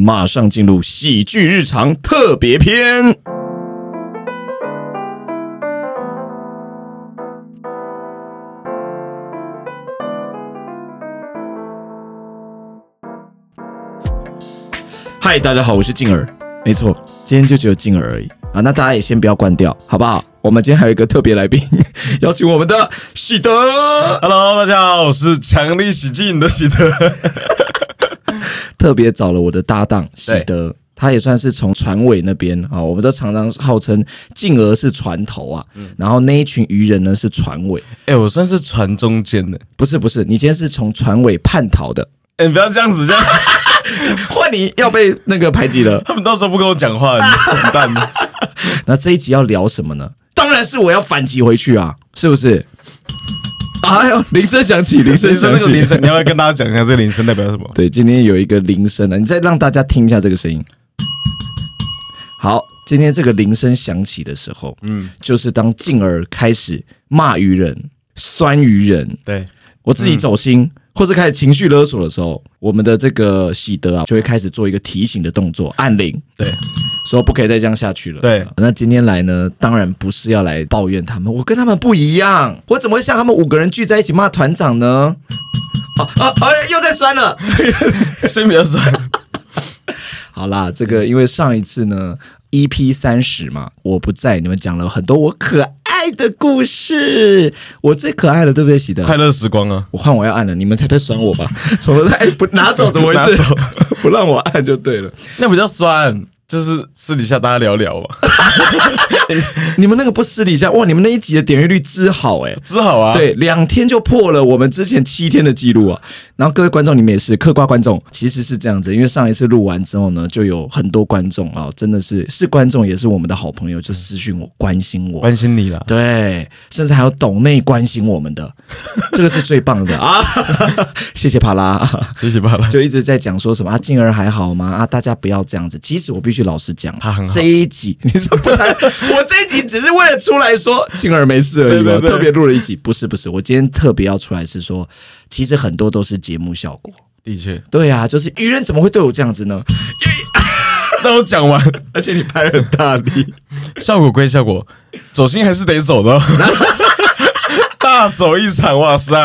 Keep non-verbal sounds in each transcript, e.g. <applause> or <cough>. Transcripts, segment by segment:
马上进入喜剧日常特别篇。嗨，大家好，我是静儿。没错，今天就只有静儿而已啊。那大家也先不要关掉，好不好？我们今天还有一个特别来宾，<laughs> 邀请我们的喜德。Hello，大家好，我是强力喜进的喜德。特别找了我的搭档喜对德，他也算是从船尾那边啊，我们都常常号称静儿是船头啊，嗯然后那一群渔人呢是船尾，哎、我算是船中间的。不是不是，你今天是从船尾叛逃的，哎、你不要这样子，这样 <laughs> 换你要被那个排挤了。<laughs> 他们到时候不跟我讲话，你完蛋了。<laughs> 那这一集要聊什么呢？当然是我要反击回去啊，是不是？哎呦，铃声响起，铃声响起，那个铃声，你要不要跟大家讲一下这个铃声代表什么？对，今天有一个铃声啊，你再让大家听一下这个声音。好，今天这个铃声响起的时候，嗯，就是当静儿开始骂鱼人、酸鱼人，对，我自己走心，或是开始情绪勒索的时候，我们的这个喜德啊，就会开始做一个提醒的动作，按铃，对，说不可以再这样下去了。对那今天来呢，当然不是要来抱怨他们，我跟他们不一样，我怎么会像他们五个人聚在一起骂团长呢？啊啊啊！又在酸了。先不要酸，好啦，这个因为上一次呢，EP 三十嘛，我不在，你们讲了很多我可爱的故事，我最可爱了，对不对，喜德？快乐时光啊！我换我要按了，你们才在酸我吧？从头到哎不拿走怎么回事？<laughs> <laughs> 不让我按就对了。那比较酸，就是私底下大家聊聊嘛，<laughs> 你们那个不私底下哇，你们那一集的点阅率之好哎、之好啊。，对，两天就破了我们之前七天的记录啊！然后各位观众，你们也是客瓜观众，其实是这样子，因为上一次录完之后呢，就有很多观众啊，真的是是观众，也是我们的好朋友，就私讯我关心我，关心你了。对，甚至还有懂内关心我们的，<laughs> 这个是最棒的啊！<laughs> 谢谢帕拉，谢谢帕拉。就一直在讲说什么啊，静儿还好吗？啊，大家不要这样子。其实我必须老实讲，他很好这一集 <laughs> 你说不才，<laughs> 我这一集只是为了出来说青儿没事而已嘛，对对对特别录了一集。不是不是，我今天特别要出来是说，其实很多都是节目效果。的确，对啊，就是愚人怎么会对我这样子呢？<laughs> 那我讲完，而且你拍很大力，效果归效果，走心还是得走的哦。大走一场，哇塞！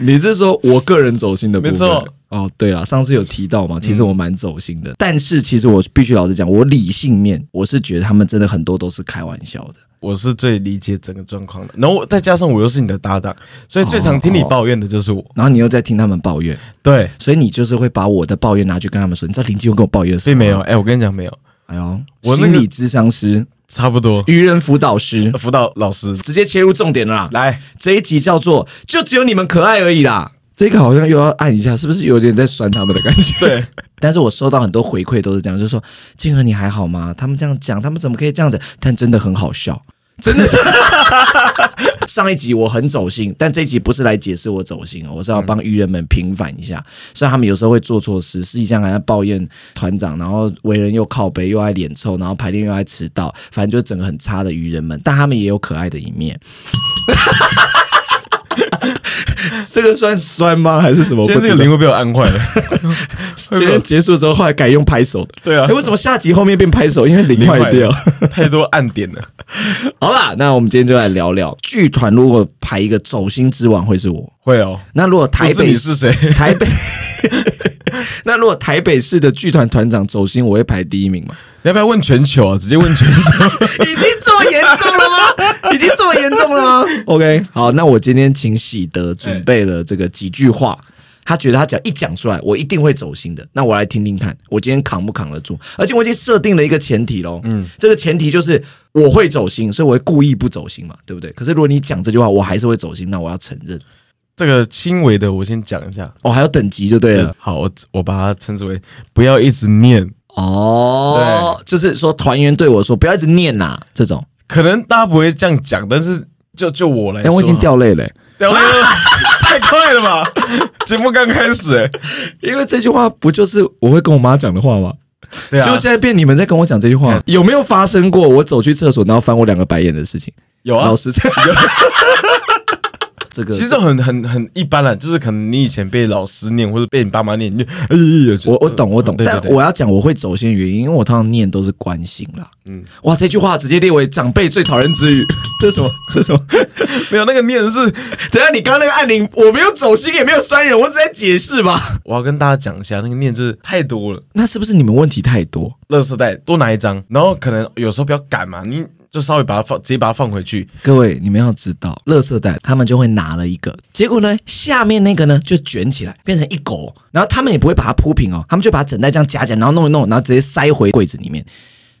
你是说我个人走心的部分？没错。哦，对了，上次有提到嘛，其实我蛮走心的，但是其实我必须老实讲，我理性面我是觉得他们真的很多都是开玩笑的。我是最理解整个状况的，然后再加上我又是你的搭档，所以最常听你抱怨的就是我。然后你又在听他们抱怨，对，所以你就是会把我的抱怨拿去跟他们说，你知道林继勇跟我抱怨什么？并没有，，哎、我跟你讲，没有，哎呦，我那个心理咨商师、差不多。愚人辅导师，辅导老师直接切入重点了啦。来，这一集叫做“就只有你们可爱而已”啦。这个好像又要按一下，是不是有点在酸他们的感觉？对，<laughs> 但是我收到很多回馈都是这样，就是说静儿你还好吗？他们这样讲，他们怎么可以这样子？但真的很好笑，真的。<laughs> 上一集我很走心，但这一集不是来解释我走心哦，我是要帮愚人们平反一下。虽然他们有时候会做错事，实际上还在抱怨团长，然后为人又靠背，又爱脸臭，然后排练又爱迟到，反正就是整个很差的愚人们。但他们也有可爱的一面。<laughs> <laughs> 这个算酸吗？还是什么？今天这个灵魂被我按坏了。<laughs> 今天结束之后，后来改用拍手的。对啊哎，为什么下集后面变拍手？因为铃坏掉。太多暗点了。<laughs> 好啦，那我们今天就来聊聊剧团。如果排一个走心之王，会是我。会哦，那如果台不是北你是谁？台北，那如果台北市的剧团团长走心，我会排第一名吗？你要不要问全球啊？直接问全球。已经这么严重？已经这么严重了吗？<laughs> OK，好，那我今天请喜德准备了这个几句话。他觉得他只要一讲出来，我一定会走心的。那我来听听看，我今天扛不扛得住？而且我已经设定了一个前提喽，嗯，这个前提就是我会走心，所以我会故意不走心嘛，对不对？可是如果你讲这句话，我还是会走心，那我要承认。这个轻微的，我先讲一下。哦，还有等级就对了。好，我我把它称之为不要一直念。哦，就是说团员对我说不要一直念呐、这种。可能大家不会这样讲，但是就就我来哎、说，我已经掉泪了、掉泪了，<laughs> 太快了吧？<laughs> 节目刚开始、哎，因为这句话不就是我会跟我妈讲的话吗？对啊。就，现在变你们在跟我讲这句话，有没有发生过我走去厕所然后翻我两个白眼的事情？有啊。老，实讲，<laughs> 这个其实很很很一般了，就是可能你以前被老师念或者被你爸妈念，你就哎呀，我我懂我懂，但我要讲我会走心的原因，因为我通常念都是关心啦。嗯嗯，哇，这句话直接列为长辈最讨厌之语，这是什么？这是什么？<laughs> 没有那个念是，<laughs> 等下你刚刚那个按铃，我没有走心，也没有酸人，我只在解释吧。我要跟大家讲一下，那个念就是太多了，那是不是你们问题太多？垃圾袋多拿一张，然后可能有时候比较赶嘛，你就稍微把它放，直接把它放回去，各位，你们要知道，垃圾袋他们就会拿了一个，结果呢，下面那个呢就卷起来变成一狗，然后他们也不会把它铺平哦，他们就把整袋这样夹起来，然后弄一弄，然后直接塞回柜子里面。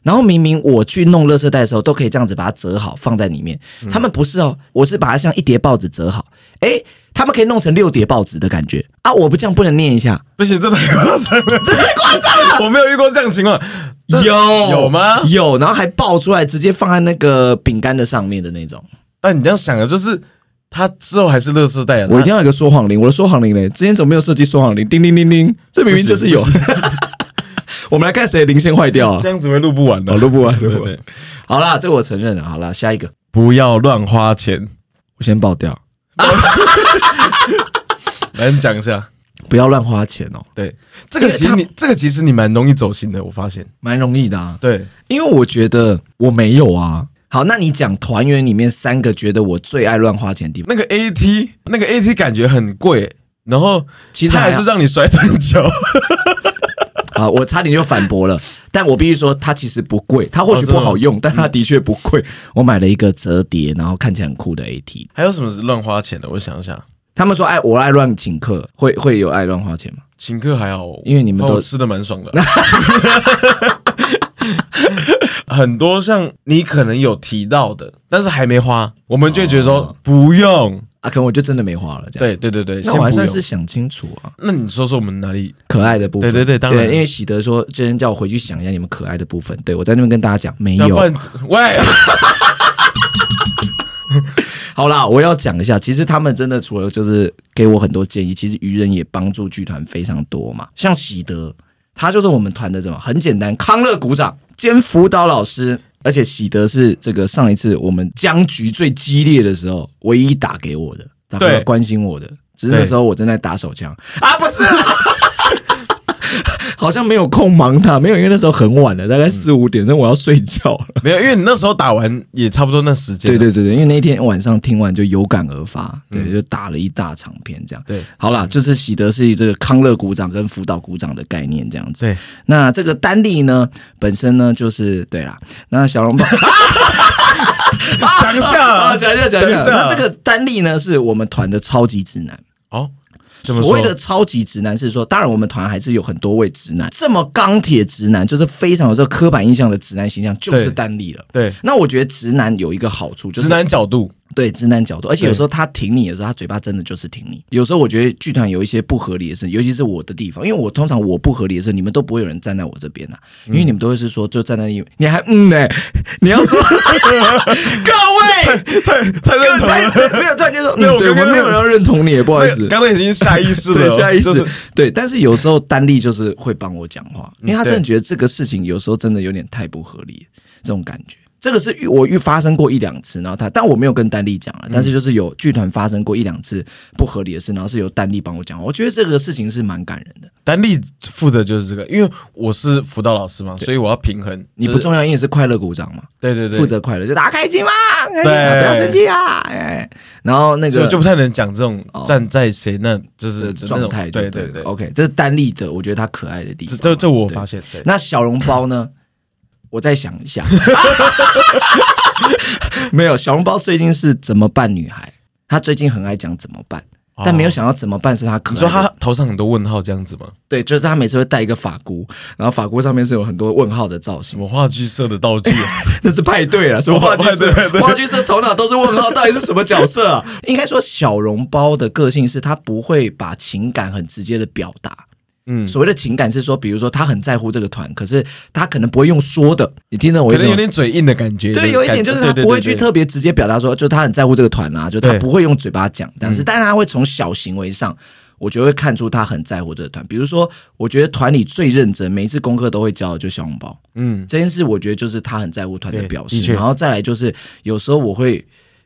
然后明明我去弄垃圾袋的时候，都可以这样子把它折好放在里面，他们不是哦，我是把它像一叠报纸折好，诶，他们可以弄成六叠报纸的感觉啊！我不这样不能念一下，不行，这太夸张了，这太夸张了，我没有遇过这样的情况，有有吗有，然后还爆出来，直接放在那个饼干的上面的那种。但你这样想的，就是他之后还是垃圾袋啊，我一定要有一个说谎铃，我的说谎铃嘞，之前怎么没有设计说谎铃？叮叮叮叮，这明明就是有。<laughs> 我们来看谁的铃先坏掉啊这？样子会录不完的哦，，录不完，录不完。，好啦，这个我承认了。好啦，下一个不要乱花钱，我先爆掉，<laughs> 来你讲一下。不要乱花钱哦，对，这个其实你这个其实你蛮容易走心的，我发现。蛮容易的啊。对，因为我觉得我没有啊。好，那你讲团员里面三个觉得我最爱乱花钱的地方，那个 AT 那个 AT 感觉很贵，然后其实还好它还是让你摔断脚。啊，我差点就反驳了，但我必须说，它其实不贵，它或许不好用，但它的确不贵。我买了一个折叠，然后看起来很酷的 AT。还有什么是乱花钱的？我想想，他们说爱我爱乱请客，会会有爱乱花钱吗？请客还好，因为你们都吃的蛮爽的。<laughs> 很多像你可能有提到的，但是还没花，我们就会觉得说、哦不用。啊，可能我就真的没花了，这样。对对对对，那我还算是想清楚啊，那你说说我们哪里？可爱的部分。对对对当然因为喜德说，之前叫我回去想一下你们可爱的部分。对我在那边跟大家讲，没有。喂，<laughs> 好啦，我要讲一下，其实他们真的除了就是给我很多建议，其实愚人也帮助剧团非常多嘛。像喜德，他就是我们团的什么很简单，康乐鼓掌兼辅导老师。而且喜德是这个上一次我们僵局最激烈的时候，唯一打给我的，打过来关心我的。只是那时候我正在打手枪啊，不是啊，好像没有空忙他，没有，因为那时候很晚了，大概四五点钟，我要睡觉了。没有，因为你那时候打完也差不多那时间。对对对对，因为那天晚上听完就有感而发，对，就打了一大长篇这样。对好啦，就是喜德是这个康乐鼓掌跟辅导鼓掌的概念这样子。对，那这个丹利呢，本身呢就是对啦，那小笼包 <laughs> 讲一下啊，<laughs> 讲一下讲一下。那这个丹利呢，是我们团的超级直男。哦，所谓的超级直男是说，当然我们团还是有很多位直男，这么钢铁直男，就是非常有这个刻板印象的直男形象，就是对。丹利了。对。那我觉得直男有一个好处，就是直男角度，对直男角度，而且有时候他挺你的时候，他嘴巴真的就是挺你。有时候我觉得剧团有一些不合理的事，尤其是我的地方，因为我通常我不合理的事，你们都不会有人站在我这边啊，因为你们都会是说就站在那，你还嗯呢、<laughs> 你要说 <laughs> 各位。太太认同太了。没有，突然间说，没有嗯，对我们没有人要认同你，不好意思，刚刚已经下意识了 <laughs> 下意识、就是对，但是有时候丹丽就是会帮我讲话，因为他真的觉得这个事情有时候真的有点太不合理，这种感觉。这个是遇我遇发生过一两次，然后他，但我没有跟丹丽讲了，但是就是有剧团发生过一两次不合理的事，然后是由丹丽帮我讲，我觉得这个事情是蛮感人的。丹丽负责就是这个，因为我是辅导老师嘛，所以我要平衡。就是你不重要，因为是快乐鼓掌嘛，对对对，负责快乐，就大家开心嘛，不要生气啊，哎，然后那个就不太能讲这种哦。站在谁那就是的状态，对对对对。，OK，这是丹丽的，我觉得他可爱的地方。这这这我对。发现，对。那小笼包呢？我再想一下，<laughs> 没有小笼包最近是怎么办女孩，她最近很爱讲怎么办，但没有想到怎么办是她可你说她头上很多问号这样子吗？对，就是她每次会戴一个发箍，然后发箍上面是有很多问号的造型，什么话剧社的道具啊？<laughs> 那是派对啊，什么话剧社话剧社头脑都是问号，到底是什么角色啊？应该说小笼包的个性是她不会把情感很直接的表达。嗯，所谓的情感是说，比如说他很在乎这个团，可是他可能不会用说的，你听懂我？可能有点嘴硬的感觉。对，有一点就是他不会去特别直接表达说，就他很在乎这个团啊，就他不会用嘴巴讲，但是当然他会从小行为上，我觉得会看出他很在乎这个团。比如说，我觉得团里最认真，每一次功课都会交的就小红包嗯，这件事，我觉得就是他很在乎团的表示的。确然后再来就是有时候我会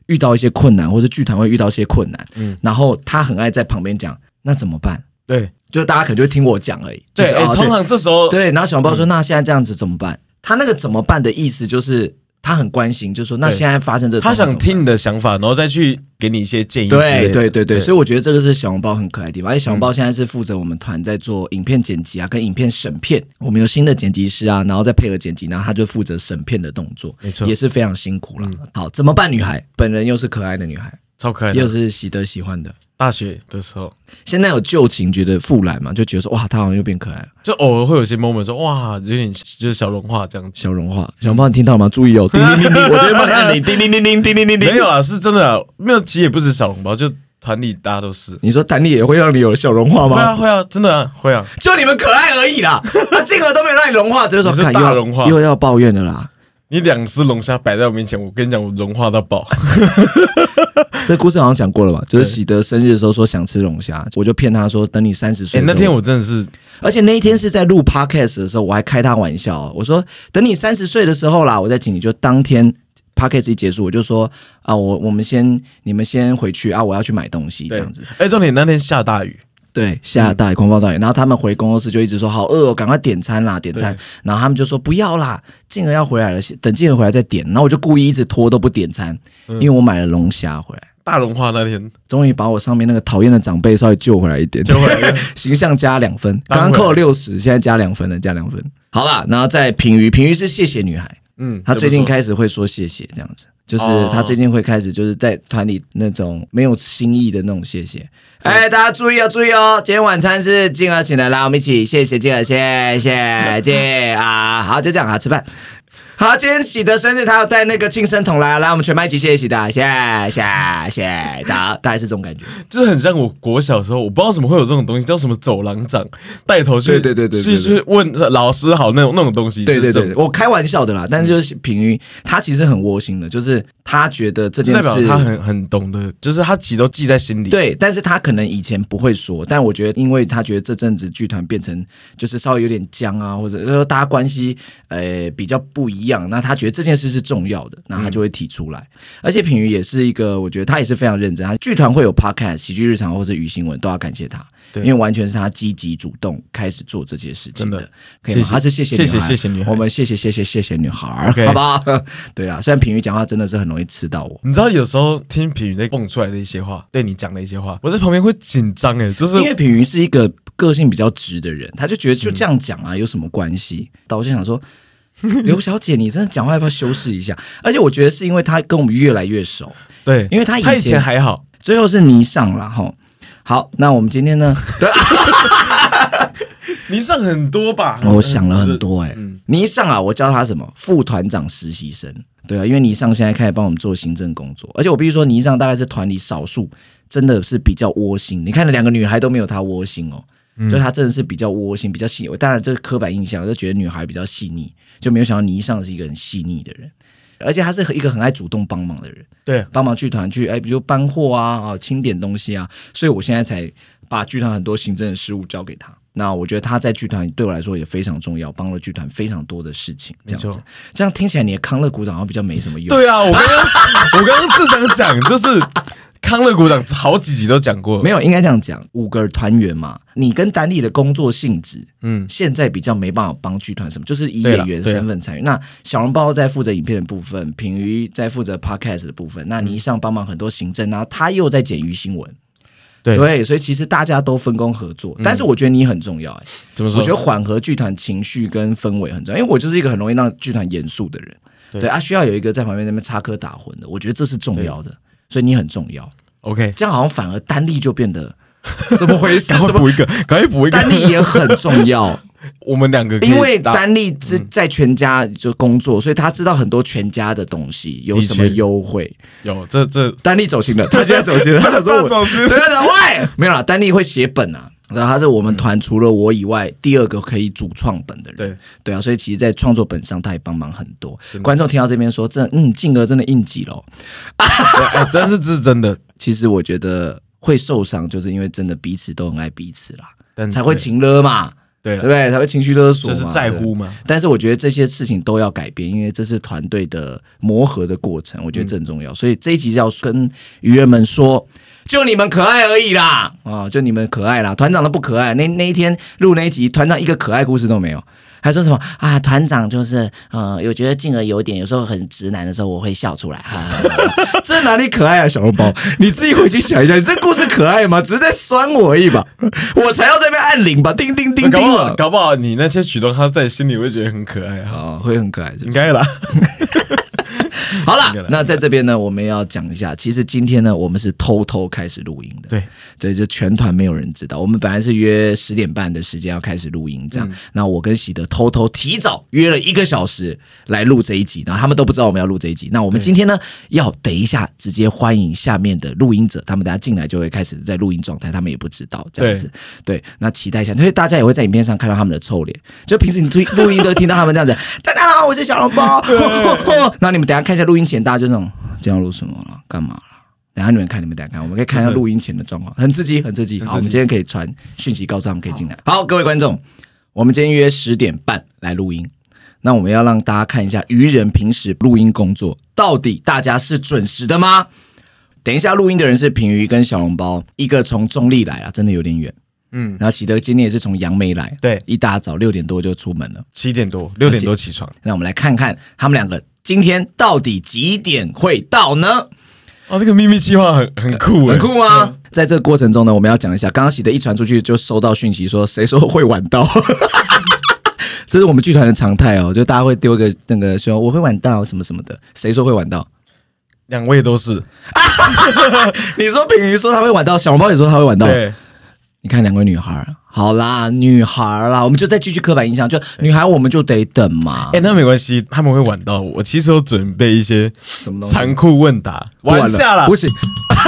遇到一些困难，或者剧团会遇到一些困难，嗯然后他很爱在旁边讲，那怎么办？对就大家可能就会听我讲而已。就对，哎是哦通常这时候对，然后小红包说：“那现在这样子怎么办？”他那个怎么办的意思就是他很关心，就说：“那现在发生这他想听你的想法，然后再去给你一些建议对。对对对，所以以我觉得这个是小红包很可爱的地方。而且小红包现在是负责我们团在做影片剪辑啊，跟影片审片。我们有新的剪辑师啊，然后再配合剪辑，然后他就负责审片的动作，没错也是非常辛苦了。嗯好，怎么办？女孩本人又是可爱的女孩，超可爱的。又是喜得喜欢的。大学的时候，现在有旧情，觉得复燃嘛，就觉得说哇，他好像又变可爱了。就偶尔会有些 moment 说哇，有点就是小融化这样子。小融化，小笼包你听到了吗？注意哦，<laughs> 叮叮叮叮，我直接帮你按铃，叮叮叮叮叮叮叮叮。没有啦，是真的啊，没有，其实也不止小笼包，就团里大家都是。你说团里也会让你有小融化吗会啊吗？会啊，真的啊会啊。<laughs> 就你们可爱而已啦，那这个都没有让你融化，只是说你是看又要大融化又要抱怨的啦。你两只龙虾摆在我面前，我跟你讲，我融化到爆。<laughs> 这故事好像讲过了吧？就是喜德生日的时候说想吃龙虾，我就骗他说等你三十岁。那天我真的是而且那一天是在录 podcast 的时候，我还开他玩笑，我说等你三十岁的时候啦，我再请你。就当天 podcast 一结束，我就说啊，我我们先你们先回去啊，我要去买东西这样子。哎，重点那天下大雨，对，下大雨，狂风大雨，然后他们回工作室就一直说好饿哦，赶快点餐啦，点餐。然后他们就说不要啦，静儿要回来了，等静儿回来再点。然后我就故意一直拖都不点餐，因为我买了龙虾回来，大融化那天终于把我上面那个讨厌的长辈稍微救回来一点，救回来。<laughs> 形象加两分，刚刚扣了六十，现在加两分了，加两分。好啦，然后再品瑜，品瑜是谢谢女孩，嗯，她最近开始会说谢谢这样子。就是他最近会开始，就是在团里那种没有新意的那种谢谢。哎，大家注意哦，注意哦！今天晚餐是静儿请的，来，我们一起谢谢静儿，谢谢静啊！好，就这样啊，吃饭。好，今天喜德生日，他要带那个庆生桶来，来，我们全班一起谢谢喜德，谢谢谢谢大大概是这种感觉。就是很像我国小时候，我不知道怎么会有这种东西，叫什么走廊长带头去，对对对对对去去问老师好那种那种东西。对对对，我开玩笑的啦，但是就是平于，他其实很窝心的，就是他觉得这件事表他很很懂得，就是他其实都记在心里。对，但是他可能以前不会说，但我觉得，因为他觉得这阵子剧团变成就是稍微有点僵啊，或者说大家关系呃比较不一样，那他觉得这件事是重要的，那他就会提出来。而且品瑜也是一个，我觉得他也是非常认真，他剧团会有 podcast、喜剧日常或者语新闻，都要感谢他，因为完全是他积极主动开始做这些事情的，的可以吗？谢谢他是谢谢谢谢谢谢女孩我们谢谢谢谢谢谢女孩好不好？<laughs> 对啊，虽然品瑜讲话真的是很容易吃到我。你知道有时候听品瑜在蹦出来的一些话，对你讲的一些话，我在旁边会紧张哎，就是因为品瑜是一个个性比较直的人，他就觉得就这样讲啊，有什么关系？但我就想说，<laughs> 刘小姐，你真的讲话要不要修饰一下？而且我觉得是因为他跟我们越来越熟，对，因为他以前还好，最后是泥上了哈。好，那我们今天呢？<laughs> 你上很多吧？我想了很多哎、嗯倪尚啊，我叫他什么副团长实习生，对啊，因为倪尚现在开始帮我们做行政工作，而且我必须说，倪尚大概是团里少数真的是比较窝心。你看那两个女孩都没有他窝心哦，嗯就他真的是比较窝心，比较细。当然这是刻板印象，就觉得女孩比较细腻，就没有想到倪尚是一个很细腻的人，而且他是一个很爱主动帮忙的人。对，帮忙剧团去，哎，比如搬货啊，啊，清点东西啊，所以我现在才把剧团很多行政的事务交给他。那我觉得他在剧团对我来说也非常重要，帮了剧团非常多的事情。这样子，这样听起来你的康乐鼓掌好像比较没什么用。对啊，我刚刚我刚刚正想讲，就是康乐股长好几集都讲过，没有应该这样讲，五个团员嘛，你跟丹丽的工作性质，嗯，现在比较没办法帮剧团什么，就是以演员身份参与。那小笼包在负责影片的部分，品瑜在负责 podcast 的部分，那倪尚帮忙很多行政，然后他又在剪鱼新闻。对。嗯对，所以其实大家都分工合作，但是我觉得你很重要、哎，怎么说？我觉得缓和剧团情绪跟氛围很重要，因为我就是一个很容易让剧团严肃的人，对。对啊，需要有一个在旁边那边插科打诨的，我觉得这是重要的，所以你很重要。OK，这样好像反而单立就变得 <laughs> 怎么回事？<laughs> 赶快补一个，赶快补一个。单立也很重要，<laughs> 我们两个因为搭丹立之在全家就工作，所以他知道很多全家的东西，有什么优惠。有这这丹立走心了，他现在走心了，他想说我他走心了对对喂，没有啦，丹立会写本啊。然后他是我们团除了我以外第二个可以主创本的人，对对啊，所以其实，在创作本上他也帮忙很多真。的观众听到这边说，真嗯，静儿真的应急了。对哎但是这是真的，<laughs> 其实我觉得会受伤，就是因为真的彼此都很爱彼此啦，但才会情勒嘛。嗯对，对不对？才会情绪勒索嘛，就是在乎嘛。但是我觉得这些事情都要改变，因为这是团队的磨合的过程，我觉得这很重要。所以这一集要跟愚人们说，就你们可爱而已啦，哦、就你们可爱啦，团长都不可爱。那那一天录那一集，团长一个可爱故事都没有。还说什么啊？团长就是呃，有觉得静儿有点有时候很直男的时候，我会笑出来。哈哈 <laughs> 这哪里可爱啊，小笼包？你自己回去想一下，你这故事可爱吗？只是在酸我而已吧？我才要在那边按铃吧，叮叮叮搞不好，叮啊！搞不好你那些举动，他在心里会觉得很可爱啊。啊，会很可爱，是是？应该啦，<laughs> <laughs> 好了 <laughs> 那在这边呢，我们要讲一下，其实今天呢，我们是偷偷开始录音的。对对，就全团没有人知道。我们本来是约十点半的时间要开始录音，这样。那我跟喜德偷偷提早约了一个小时来录这一集，然后他们都不知道我们要录这一集。那我们今天呢，要等一下直接欢迎下面的录音者，他们等下进来就会开始在录音状态，他们也不知道这样子。对，那期待一下，因为大家也会在影片上看到他们的臭脸。就平时你录录音都听到他们这样子，<laughs> 大家好，我是小笼包。嚯嚯嚯然后你们等下看一下录音前，大家就那种今天要录什么了，干嘛了？等下你们看，你们等下看，我们可以看一下录音前的状况，很刺激，很刺激。好，我们今天可以传讯息告诉他们可以进来。好，各位观众，我们今天约十点半来录音。那我们要让大家看一下愚人平时录音工作到底大家是准时的吗？等一下录音的人是平鱼跟小笼包，一个从中立来啊，真的有点远。嗯，然后喜德今天也是从杨梅来，对一大早六点多就出门了。七点多六点多起床。那我们来看看他们两个今天到底几点会到呢？哦，这个秘密计划很很酷哎，很酷吗？在这个过程中呢，我们要讲一下，刚刚喜德一传出去就收到讯息说，谁说会晚到？<laughs> 这是我们剧团的常态哦，就大家会丢一个那个说我会晚到什么什么的，谁说会晚到？两位都是 <laughs> 你说品瑜说他会晚到，小笼包也说他会晚到。对，你看两位女孩儿，好啦，女孩啦，我们就再继续刻板印象，就女孩我们就得等嘛。哎，那没关系，他们会晚到。我其实有准备一些什么？残酷问答，不玩玩下了不，行，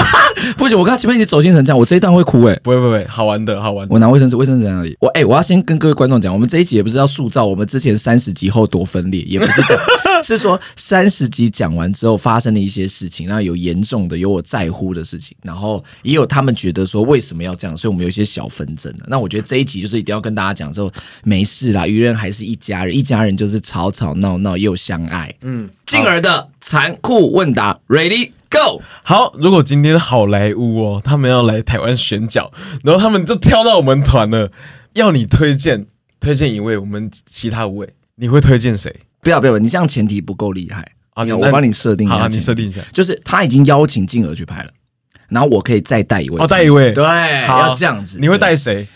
<laughs> 不行！我刚刚前面已经走心成这样，我这一段会哭哎、不会不会，好玩的好玩的。我拿卫生纸，卫生纸在哪里？我哎、我要先跟各位观众讲，我们这一集也不是要塑造我们之前三十集后多分裂，也不是这样，<laughs> <laughs> 是说三十集讲完之后发生的一些事情，然后有严重的，有我在乎的事情，然后也有他们觉得说为什么要这样，所以我们有一些小纷争的。那我觉得这一集就是一定要跟大家讲说，没事啦，愚人还是一家人，一家人就是吵吵闹闹又相爱。嗯，进而的残酷问答，Ready Go！好，如果今天好莱坞哦，他们要来台湾选角，然后他们就挑到我们团了，要你推荐推荐一位，我们其他五位，你会推荐谁？不要不要，你这样前提不够厉害啊你我帮你设定一好，下，你设定一下。就是他已经邀请静儿去拍了，然后我可以再带一位，哦，带一位，对，好要这样子。你会带谁？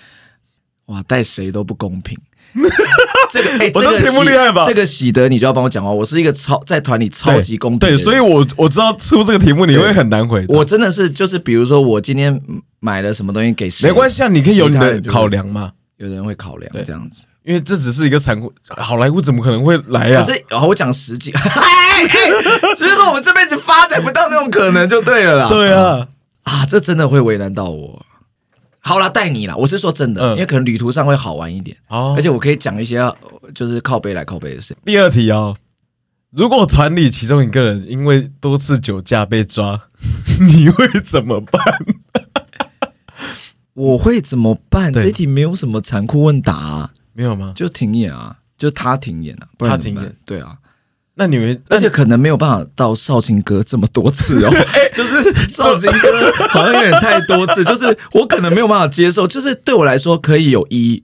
哇，带谁都不公平。<laughs> 这个哎，我这这个题目厉害吧这个喜德你就要帮我讲话，我是一个超在团里超级公平的对，所以我我知道出这个题目你会很难回答。我真的是就是比如说我今天买了什么东西给谁，没关系啊，你可以有你的考量嘛，有人会考量这样子。因为这只是一个残酷，好莱坞怎么可能会来呀、可是好，我讲实际，<laughs> 哎哎，只是说我们这辈子发展不到那种可能就对了啦。对啊，啊，这真的会为难到我。好啦，带你啦，我是说真的，嗯因为可能旅途上会好玩一点，哦而且我可以讲一些呃就是靠背来靠背的事。第二题哦，如果团里其中一个人因为多次酒驾被抓，<laughs> 你会怎么办？我会怎么办？对这一题没有什么残酷问答、啊，没有吗？就停演啊，就他停演啊，不然他停演？对啊，那你们，而且可能没有办法到少卿哥这么多次哦，<laughs> 就是 <laughs> 少卿哥好像有点太多次，就是我可能没有办法接受，就是对我来说可以有一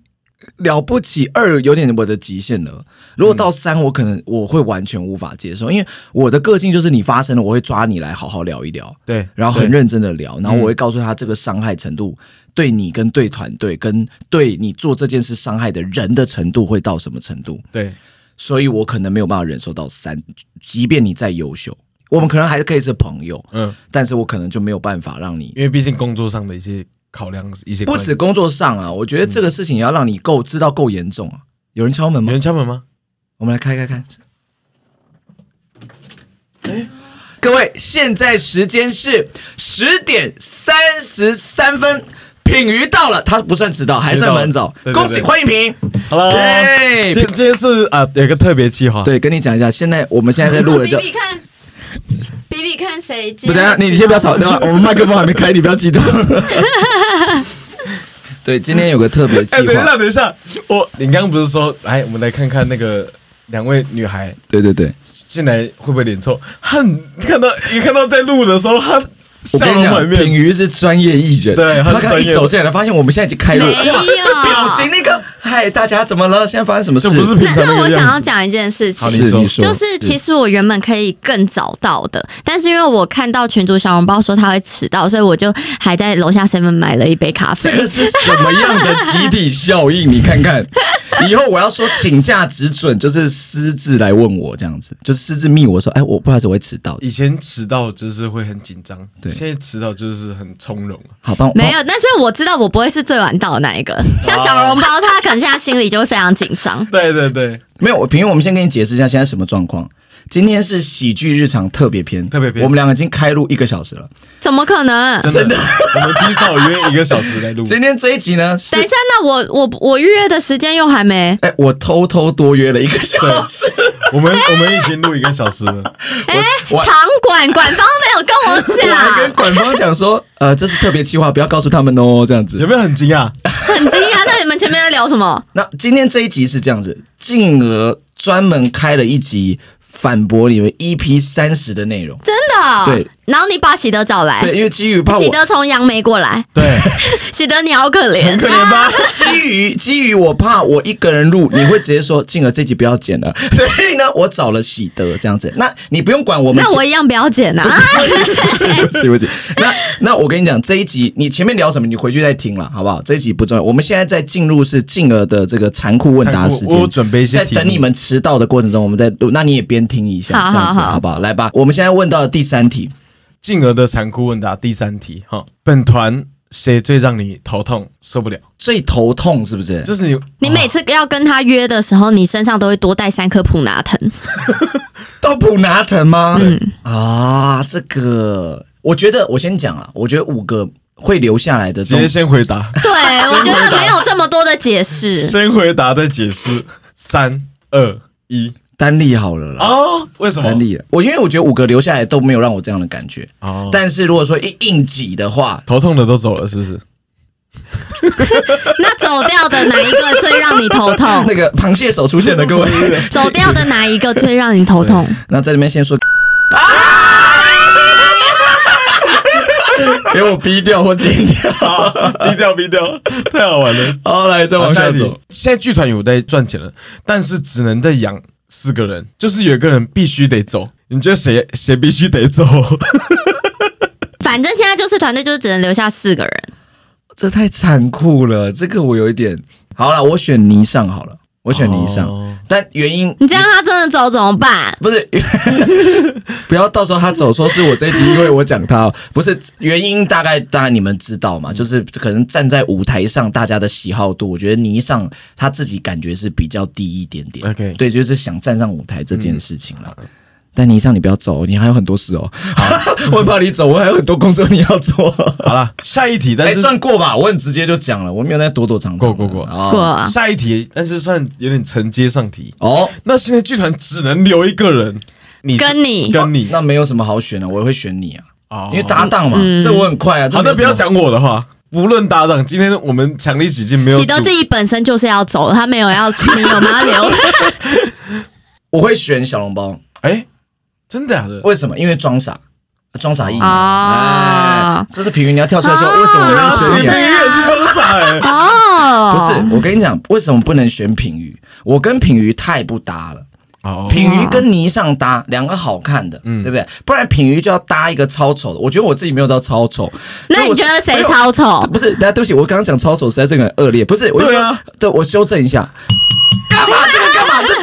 了不起，二有点我的极限了。如果到三，我可能我会完全无法接受，因为我的个性就是你发生了，我会抓你来好好聊一聊，对，然后很认真的聊，然后我会告诉他这个伤害程度对你跟对团队跟对你做这件事伤害的人的程度会到什么程度。对，所以我可能没有办法忍受到三，即便你再优秀，我们可能还是可以是朋友，嗯，但是我可能就没有办法让你。因为毕竟工作上的一些考量，一些不止工作上啊，我觉得这个事情也要让你够知道够严重啊。有人敲门吗有人？敲门吗？我们来开开看。哎各位，现在时间是十点三十三分，品瑜到了，他不算迟到，还算蛮早。对对对恭喜欢迎品。好了，对今今天是啊，有个特别计划，对，跟你讲一下，现在我们现在在录的比叫。<laughs> 比看，比比看谁接。不，等下，你你先不要吵，等一下我们麦克风还没开，你不要激动。对 <laughs> 对，今天有个特别计哎，等一，下，等一下，我你刚刚不是说，来，我们来看看那个两位女孩对对对，进来会不会脸臭？她很看到一看到在录的时候，她笑我跟你讲，品。瑜是专业艺人，对他他刚一走进来，发现我们现在已经开录了，没有表情那个，嗨，大家怎么了？现在发生什么事？这不是平那那我想要讲一件事情好，你说是你说，就是其实我原本可以更早到的，但是因为我看到群主小笼包说他会迟到，所以我就还在楼下 seven 买了一杯咖啡。这个是什么样的集体效应？你看看，以后我要说请假只准就是私自来问我这样子，就是私自密我说，哎，我不好意思，我会迟到。以前迟到就是会很紧张，对现在迟到就是很从容。好，帮没有，但是我知道我不会是最晚到的那一个。<laughs> 像小笼包，他可能现在心里就会非常紧张。<laughs> 对对对，没有，我平云，我们先跟你解释一下现在什么状况。今天是喜剧日常特别篇，特别篇我们两个已经开录一个小时了。怎么可能？真的，我们提早约一个小时来录。今天这一集呢，等一下，那我我我预约的时间又还没。哎，我偷偷多约了一个小时。我们我们已经录一个小时了，哎、我场馆馆方没有跟我我还跟讲，管方讲说，呃，这是特别计划，不要告诉他们哦，这样子有。没有很惊讶？很惊讶。那你们前面在聊什么？那今天这一集是这样子，静儿专门开了一集反驳你们 EP 三十的内容。真的？对。然后你把喜德找来，对，因为基于怕喜我，德从杨梅过来，对，<laughs> 喜德你好可怜，很可怜吧？基于基于我怕我一个人录，你会直接说静儿这集不要剪了，<laughs> 所以呢，我找了喜德这样子。那你不用管我们，那我一样不要剪啊。对不起。<laughs> 那那我跟你讲，这一集你前面聊什么，你回去再听了，好不好？这一集不重要。我们现在在进入是静儿的这个残酷问答时间我准备一些在等你们迟到的过程中，我们再录，那你也边听一下，好这样子好不好？来吧，我们现在问到的第三题，静儿的残酷问答第三题哈，本团谁最让你头痛受不了？最头痛是不是？就是你，你每次要跟他约的时候，你身上都会多带三颗普拿疼。<laughs> 到普拿疼吗？啊，这个我觉得我先讲啊，我觉得五个会留下来的直接，先回答，对，<laughs> 我觉得没有这么多的解释。先回答再解释。三二一，单立好了啦。哦，为什么单？立了，我因为我觉得五个留下来都没有让我这样的感觉，哦，但是如果说一硬挤的话，头痛的都走了，是不是？<laughs> 那走掉的哪一个最让你头痛 <laughs> 那？个螃蟹手出现的，各位。走掉的哪一个最让你头痛？那在这边先说，给我逼掉或剪掉。逼掉逼掉，太好玩了。好，来再往下走。。现在剧团有在赚钱了，但是只能再养四个人，就是有一个人必须得走。你觉得谁谁必须得走？<laughs> 反正现在就是团队，就是只能留下四个人。这太残酷了，这个我有一点。好了，我选霓裳好了，我选霓上，哦但原因你这样他真的走怎么办？不是，<laughs> 不要到时候他走说是我这一集，因为我讲他哦，不是原因，大概当然你们知道嘛，就是可能站在舞台上，大家的喜好度，我觉得倪尚他自己感觉是比较低一点点。OK 对，就是想站上舞台这件事情了。但倪尚，你不要走，你还有很多事哦。<laughs> 我很怕你走，我还有很多工作你要做。好了，<laughs> 下一题，但哎，是算过吧，我很直接就讲了，我没有在躲躲藏藏的。过过过哦过啊下一题，但是算有点承接上题。哦，那现在剧团只能留一个人，你是跟你跟你，那没有什么好选的，我会选你啊，哦因为搭档嘛，嗯这我很快啊。这好，没有什么那不要讲我的话，无论搭档，今天我们强力起劲没有主喜德自己本身就是要走，他没有要你有吗？留的。我会选小笼包，哎，真的假的？为什么？因为装傻，装傻一哦哎，这是平云，你要跳出来说为什么我要选你啊？对你也是装傻哎，哦，不是，我跟你讲，为什么不能选品瑜？我跟品瑜太不搭了。哦品鱼跟霓上搭，两个好看的，嗯对不对？不然品鱼就要搭一个超丑的。我觉得我自己没有到超丑，那你觉得谁超丑？不是，大家对不起，我刚刚讲超丑实在是很恶劣，不是，我就说对啊，对我修正一下。干 <laughs> 嘛这个干嘛？这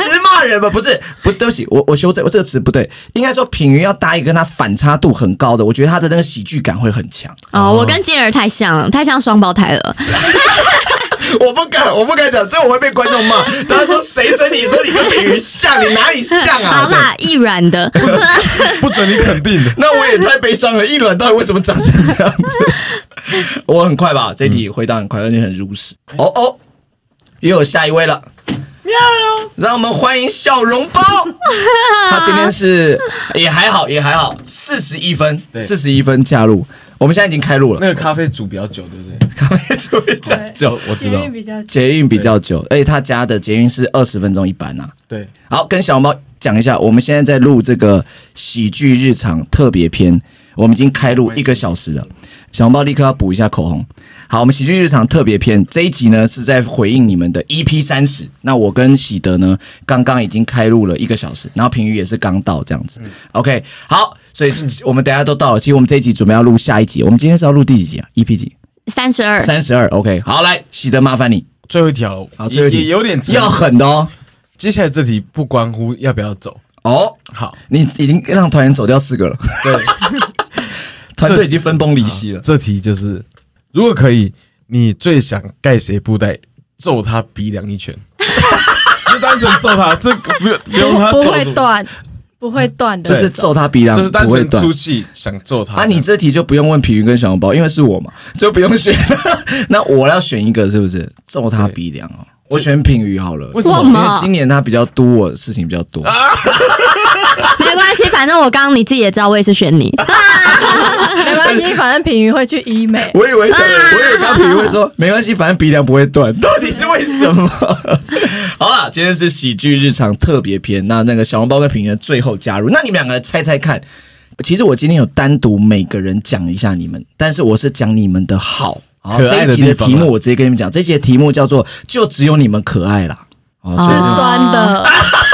只是骂人吧？不是，不，对不起，我我修正，我这个词不对，应该说品瑜要搭一个跟他反差度很高的，我觉得他的那个喜剧感会很强。哦，我跟金儿太像了，太像双胞胎了。<laughs> 我不敢，我不敢讲，这我会被观众骂。他说谁准你说你跟品瑜像？你哪里像啊？好啦，易软的，<laughs> 不准你肯定的。<laughs> 那我也太悲伤了，易软到底为什么长成这样子？我很快吧，这一题回答很快，而且很如实。哦哦，又有下一位了。喵，让我们欢迎小笼包。<laughs> 他今天是也还好，也还好，四十一分，对四十一分加入。我们现在已经开录了，那个咖啡煮比较久，对不对？咖啡煮比较久，我知道捷运，比较捷运比较久，而且他家的捷运是二十分钟一班呐、对，好，跟小笼包讲一下，我们现在在录这个喜剧日常特别篇，我们已经开录一个小时了。小笼包立刻要补一下口红。好，我们喜剧日常特别篇这一集呢是在回应你们的 EP 三十。那我跟喜德呢刚刚已经开录了一个小时，然后平宇也是刚到这样子。OK，好，所以是我们等一下都到了。其实我们这一集准备要录下一集，我们今天是要录第几集啊？EP 几？三十二，三十二。OK，好，来，喜德麻烦你，最后一条了，好最后一题也也有点要狠的哦。接下来这题不关乎要不要走，哦，好，你已经让团员走掉四个了，对，<laughs> 团队已经分崩离析了。这题就是，如果可以，你最想盖谁布袋，揍他鼻梁一拳，只 <laughs> 是单纯揍他，这个不用不用他不会断，不会断的，就是揍他鼻梁，就是单纯出。气想揍他。啊，你这题就不用问皮鱼跟小笼包，因为是我嘛，就不用选。<laughs> 那我要选一个，是不是？揍他鼻梁哦，我选品鱼好了。为什么因为今年他比较督我的事情比较多。没 <laughs> 关系，反正我刚刚你自己也知道，我也是选你。没关系，反正品鱼会去医美。我以为，我以为刚品鱼会说没关系，反正鼻梁不会断，到底是为什么？<laughs> 好了，今天是喜剧日常特别篇，那那个小红包跟品鱼最后加入，那你们两个猜猜看。其实我今天有单独每个人讲一下你们，但是我是讲你们的好。好，可爱的这一集的题目我直接跟你们讲，这一集的题目叫做“就只有你们可爱啦”。哦，是是酸的，<laughs>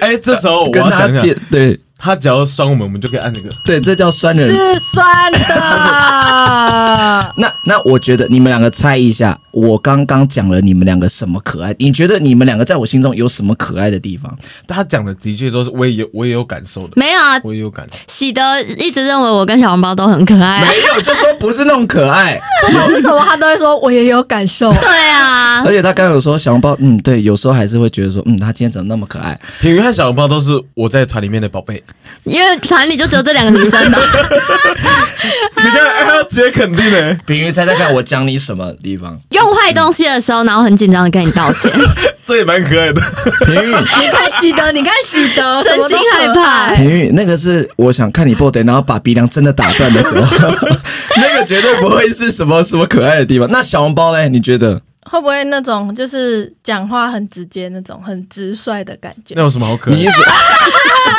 哎，这时候我要讲讲，对。他只要酸我们，我们就可以按那个。对，这叫酸人。是酸的。<laughs> 那那我觉得你们两个猜一下，我刚刚讲了你们两个什么可爱？你觉得你们两个在我心中有什么可爱的地方？他讲的的确都是，我也有我也有感受的，没有啊，我也有感受。喜德一直认为我跟小红包都很可爱、啊。没有，就说不是那种可爱。不管是什么，他都会说我也有感受。<laughs> 对啊而，且他刚刚有说小红包，嗯，对，有时候还是会觉得说，嗯，他今天怎么那么可爱？品鱼和小笼包都是我在团里面的宝贝。因为团里就只有这两个女生嘛。<laughs> 你看，哎，他直接肯定了，品瑜猜猜看，我讲你什么地方？用坏东西的时候，然后很紧张的跟你道歉，<laughs> 这也蛮可爱的。品瑜，你看喜德，你看喜德，真心害怕。品瑜，那个是我想看你 o d 然后把鼻梁真的打断的时候，<laughs> 那个绝对不会是什么什么可爱的地方。那小红包呢？你觉得？会不会那种就是讲话很直接那种很直率的感觉那？有什么好可爱？你一直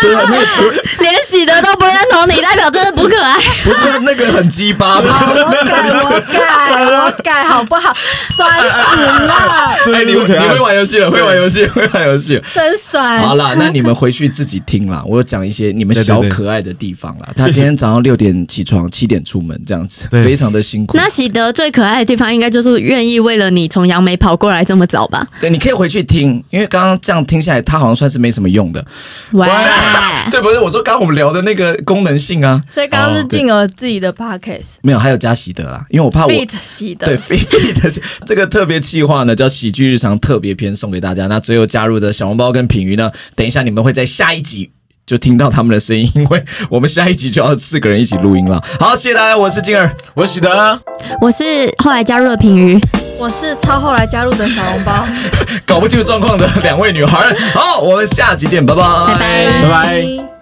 对啊，那个连喜德都不认同你，代表真的不可爱。不是那个很鸡巴吗？我改，我改，我改，好不好？酸死了，哎，你会你会玩游戏了，会玩游戏，<laughs> 会玩游戏了。真酸。好啦，那你们回去自己听啦。我有讲一些你们小对对对可爱的地方啦。他今天早上六点起床，七点出门，这样子非常的辛苦。那喜德最可爱的地方，应该就是愿意为了你从杨梅跑过来这么早吧？对，你可以回去听，因为刚刚这样听下来，他好像算是没什么用的。喂，<laughs> 对，不是我说刚刚我们聊的那个功能性啊，所以刚刚是静儿自己的 podcast 没有，还有加喜德啦，因为我怕我 fit 喜的对，<laughs> 非的这个特别计划呢，叫喜剧日常特别篇送给大家。那最后加入的小红包跟品鱼呢，等一下你们会在下一集。就听到他们的声音，因为我们下一集就要四个人一起录音了。好，谢谢大家，我是金儿，我是喜德，我是后来加入了品鱼。我是超后来加入的小笼包，<laughs> 搞不清楚状况的两位女孩。好，我们下集见，拜拜，拜拜拜拜。